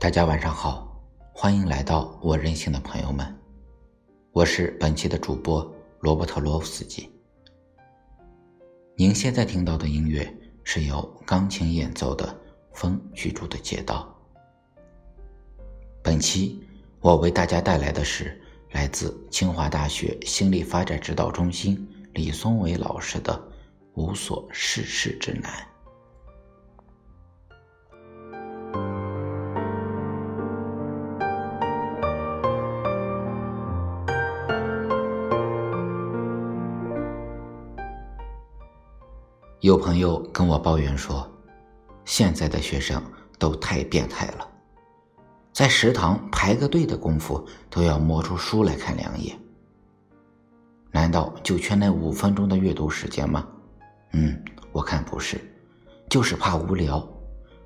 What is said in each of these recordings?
大家晚上好，欢迎来到我任性的朋友们，我是本期的主播罗伯特罗夫斯基。您现在听到的音乐是由钢琴演奏的《风居住的街道》。本期我为大家带来的是来自清华大学心理发展指导中心李松伟老师的《无所事事之难》。有朋友跟我抱怨说，现在的学生都太变态了，在食堂排个队的功夫都要摸出书来看两眼。难道就缺那五分钟的阅读时间吗？嗯，我看不是，就是怕无聊，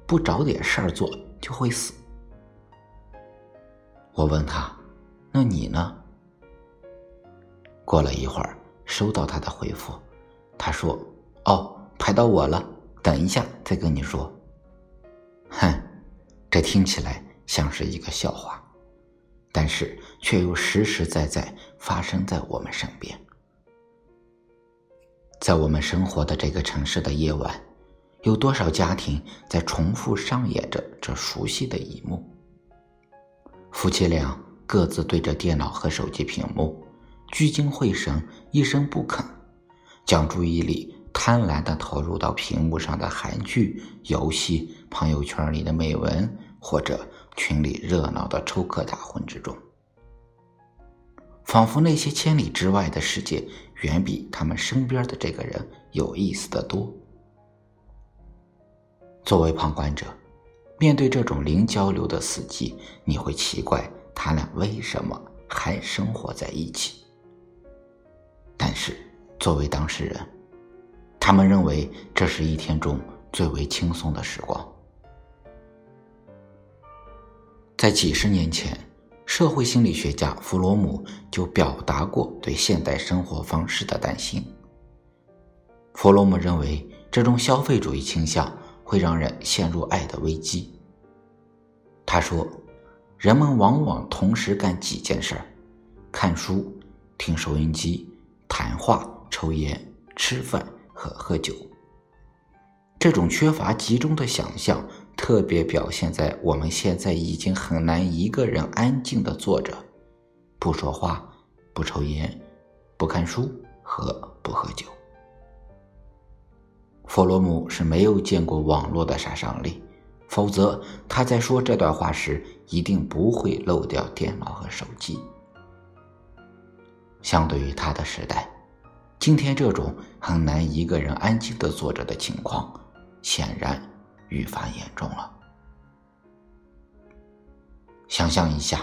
不找点事儿做就会死。我问他：“那你呢？”过了一会儿，收到他的回复，他说：“哦。”排到我了，等一下再跟你说。哼，这听起来像是一个笑话，但是却又实实在在发生在我们身边。在我们生活的这个城市的夜晚，有多少家庭在重复上演着这熟悉的一幕？夫妻俩各自对着电脑和手机屏幕，聚精会神，一声不吭，将注意力。贪婪的投入到屏幕上的韩剧、游戏、朋友圈里的美文，或者群里热闹的抽客大会之中，仿佛那些千里之外的世界远比他们身边的这个人有意思的多。作为旁观者，面对这种零交流的死寂，你会奇怪他俩为什么还生活在一起。但是，作为当事人，他们认为这是一天中最为轻松的时光。在几十年前，社会心理学家弗洛姆就表达过对现代生活方式的担心。弗洛姆认为，这种消费主义倾向会让人陷入爱的危机。他说：“人们往往同时干几件事儿：看书、听收音机、谈话、抽烟、吃饭。”和喝酒，这种缺乏集中的想象，特别表现在我们现在已经很难一个人安静的坐着，不说话，不抽烟，不看书和不喝酒。弗洛姆是没有见过网络的杀伤力，否则他在说这段话时一定不会漏掉电脑和手机。相对于他的时代。今天这种很难一个人安静的坐着的情况，显然愈发严重了。想象一下，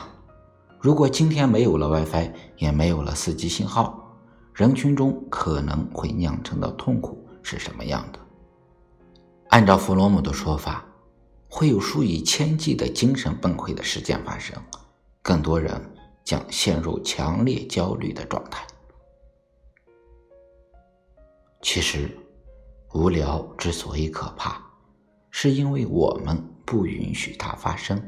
如果今天没有了 WiFi，也没有了 4G 信号，人群中可能会酿成的痛苦是什么样的？按照弗洛姆的说法，会有数以千计的精神崩溃的事件发生，更多人将陷入强烈焦虑的状态。其实，无聊之所以可怕，是因为我们不允许它发生。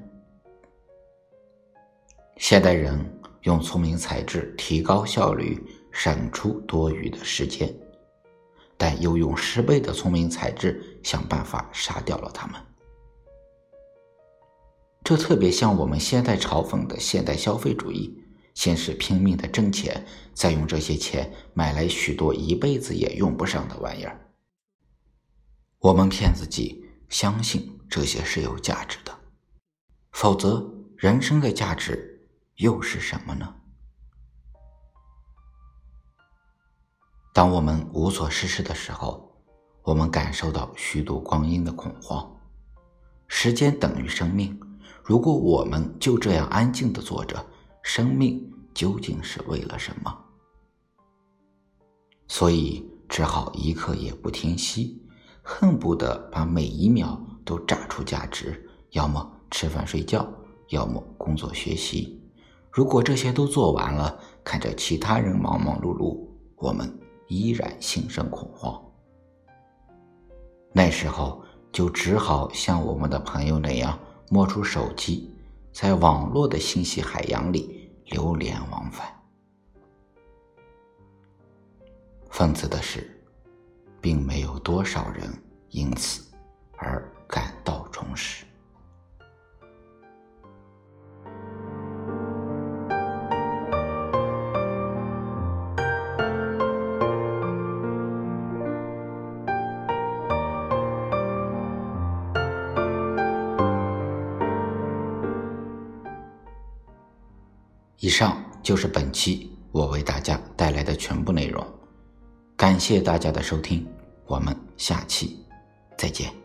现代人用聪明才智提高效率，省出多余的时间，但又用十倍的聪明才智想办法杀掉了他们。这特别像我们现在嘲讽的现代消费主义。先是拼命的挣钱，再用这些钱买来许多一辈子也用不上的玩意儿。我们骗自己，相信这些是有价值的，否则人生的价值又是什么呢？当我们无所事事的时候，我们感受到虚度光阴的恐慌。时间等于生命，如果我们就这样安静的坐着。生命究竟是为了什么？所以只好一刻也不停息，恨不得把每一秒都榨出价值。要么吃饭睡觉，要么工作学习。如果这些都做完了，看着其他人忙忙碌碌，我们依然心生恐慌。那时候就只好像我们的朋友那样，摸出手机。在网络的信息海洋里流连忘返。讽刺的是，并没有多少人因此而感到充实。以上就是本期我为大家带来的全部内容，感谢大家的收听，我们下期再见。